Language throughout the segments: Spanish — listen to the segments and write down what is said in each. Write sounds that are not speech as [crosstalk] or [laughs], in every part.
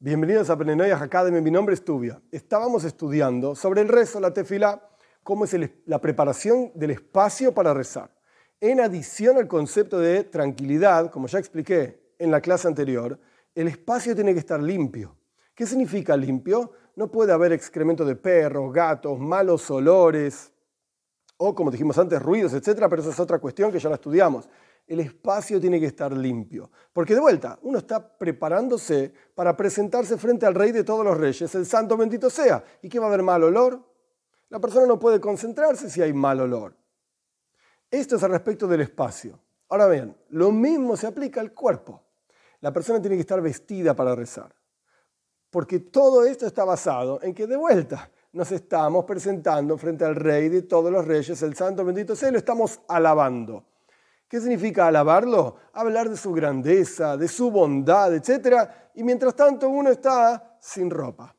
Bienvenidos a Penenoia Academy, mi nombre es Tubia. Estábamos estudiando sobre el rezo, la tefila, cómo es la preparación del espacio para rezar. En adición al concepto de tranquilidad, como ya expliqué en la clase anterior, el espacio tiene que estar limpio. ¿Qué significa limpio? No puede haber excremento de perros, gatos, malos olores, o como dijimos antes, ruidos, etc. Pero esa es otra cuestión que ya la estudiamos el espacio tiene que estar limpio. Porque de vuelta, uno está preparándose para presentarse frente al rey de todos los reyes, el santo bendito sea. ¿Y qué va a haber mal olor? La persona no puede concentrarse si hay mal olor. Esto es al respecto del espacio. Ahora bien, lo mismo se aplica al cuerpo. La persona tiene que estar vestida para rezar. Porque todo esto está basado en que de vuelta nos estamos presentando frente al rey de todos los reyes, el santo bendito sea, y lo estamos alabando. ¿Qué significa alabarlo? Hablar de su grandeza, de su bondad, etc. Y mientras tanto uno está sin ropa.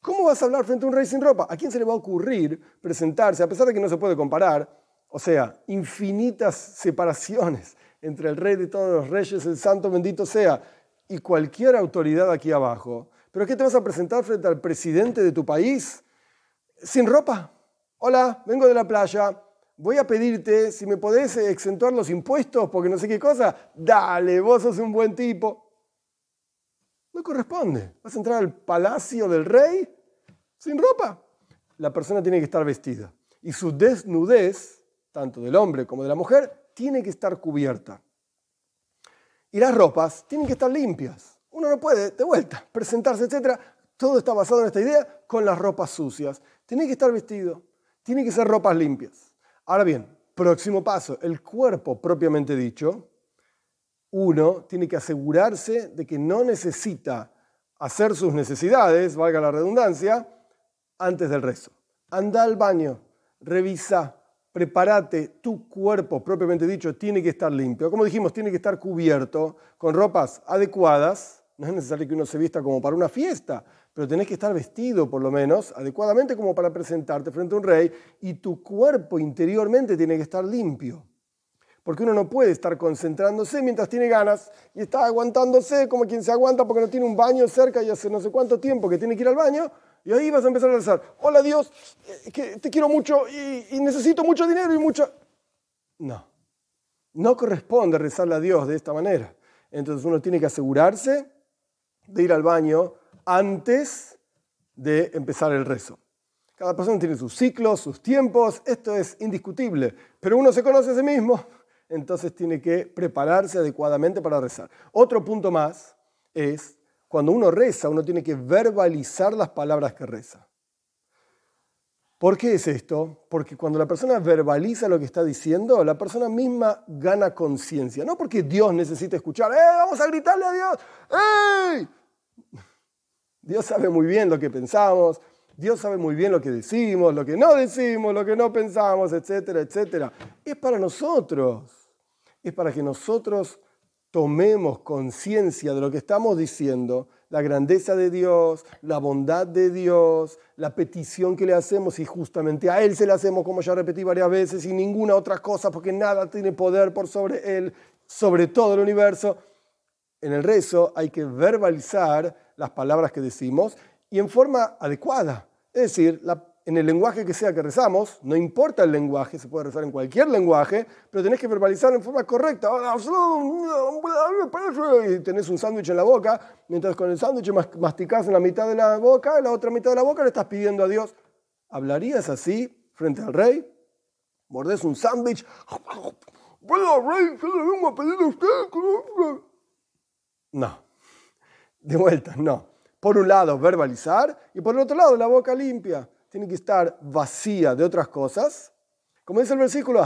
¿Cómo vas a hablar frente a un rey sin ropa? ¿A quién se le va a ocurrir presentarse, a pesar de que no se puede comparar? O sea, infinitas separaciones entre el rey de todos los reyes, el santo bendito sea, y cualquier autoridad aquí abajo. ¿Pero qué te vas a presentar frente al presidente de tu país? ¿Sin ropa? Hola, vengo de la playa voy a pedirte si me podés exentuar los impuestos porque no sé qué cosa. Dale, vos sos un buen tipo. No corresponde. Vas a entrar al palacio del rey sin ropa. La persona tiene que estar vestida. Y su desnudez, tanto del hombre como de la mujer, tiene que estar cubierta. Y las ropas tienen que estar limpias. Uno no puede, de vuelta, presentarse, etc. Todo está basado en esta idea con las ropas sucias. Tiene que estar vestido. Tiene que ser ropas limpias. Ahora bien, próximo paso, el cuerpo propiamente dicho, uno tiene que asegurarse de que no necesita hacer sus necesidades, valga la redundancia, antes del rezo. Anda al baño, revisa, prepárate, tu cuerpo propiamente dicho tiene que estar limpio. Como dijimos, tiene que estar cubierto con ropas adecuadas. No es necesario que uno se vista como para una fiesta, pero tenés que estar vestido por lo menos adecuadamente como para presentarte frente a un rey y tu cuerpo interiormente tiene que estar limpio. Porque uno no puede estar concentrándose mientras tiene ganas y está aguantándose como quien se aguanta porque no tiene un baño cerca y hace no sé cuánto tiempo que tiene que ir al baño y ahí vas a empezar a rezar, hola Dios, que te quiero mucho y, y necesito mucho dinero y mucho... No, no corresponde rezarle a Dios de esta manera. Entonces uno tiene que asegurarse de ir al baño antes de empezar el rezo. Cada persona tiene sus ciclos, sus tiempos, esto es indiscutible, pero uno se conoce a sí mismo, [laughs] entonces tiene que prepararse adecuadamente para rezar. Otro punto más es, cuando uno reza, uno tiene que verbalizar las palabras que reza. ¿Por qué es esto? Porque cuando la persona verbaliza lo que está diciendo, la persona misma gana conciencia. No porque Dios necesita escuchar, ¡eh, vamos a gritarle a Dios! ¡Ey! Dios sabe muy bien lo que pensamos, Dios sabe muy bien lo que decimos, lo que no decimos, lo que no pensamos, etcétera, etcétera. Es para nosotros, es para que nosotros tomemos conciencia de lo que estamos diciendo, la grandeza de Dios, la bondad de Dios, la petición que le hacemos y justamente a Él se la hacemos, como ya repetí varias veces, y ninguna otra cosa, porque nada tiene poder por sobre Él, sobre todo el universo. En el rezo hay que verbalizar las palabras que decimos y en forma adecuada. Es decir, en el lenguaje que sea que rezamos, no importa el lenguaje, se puede rezar en cualquier lenguaje, pero tenés que verbalizar en forma correcta. Y tenés un sándwich en la boca, mientras con el sándwich masticás en la mitad de la boca, en la otra mitad de la boca le estás pidiendo a Dios. ¿Hablarías así frente al rey? ¿Mordés un sándwich? rey? ¿Se le vengo a pedir a usted? No. De vuelta, no. Por un lado, verbalizar y por el otro lado, la boca limpia. Tiene que estar vacía de otras cosas. Como dice el versículo,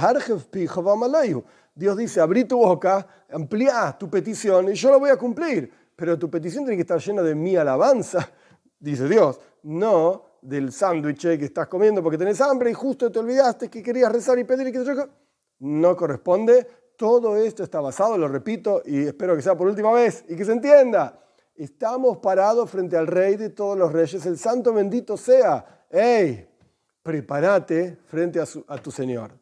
Dios dice, abrí tu boca, amplía tu petición y yo la voy a cumplir. Pero tu petición tiene que estar llena de mi alabanza, [laughs] dice Dios, no del sándwich que estás comiendo porque tenés hambre y justo te olvidaste que querías rezar y pedir y que no corresponde. Todo esto está basado, lo repito, y espero que sea por última vez y que se entienda Estamos parados frente al Rey de todos los reyes, el Santo bendito sea. ¡Ey! Prepárate frente a, a tu Señor.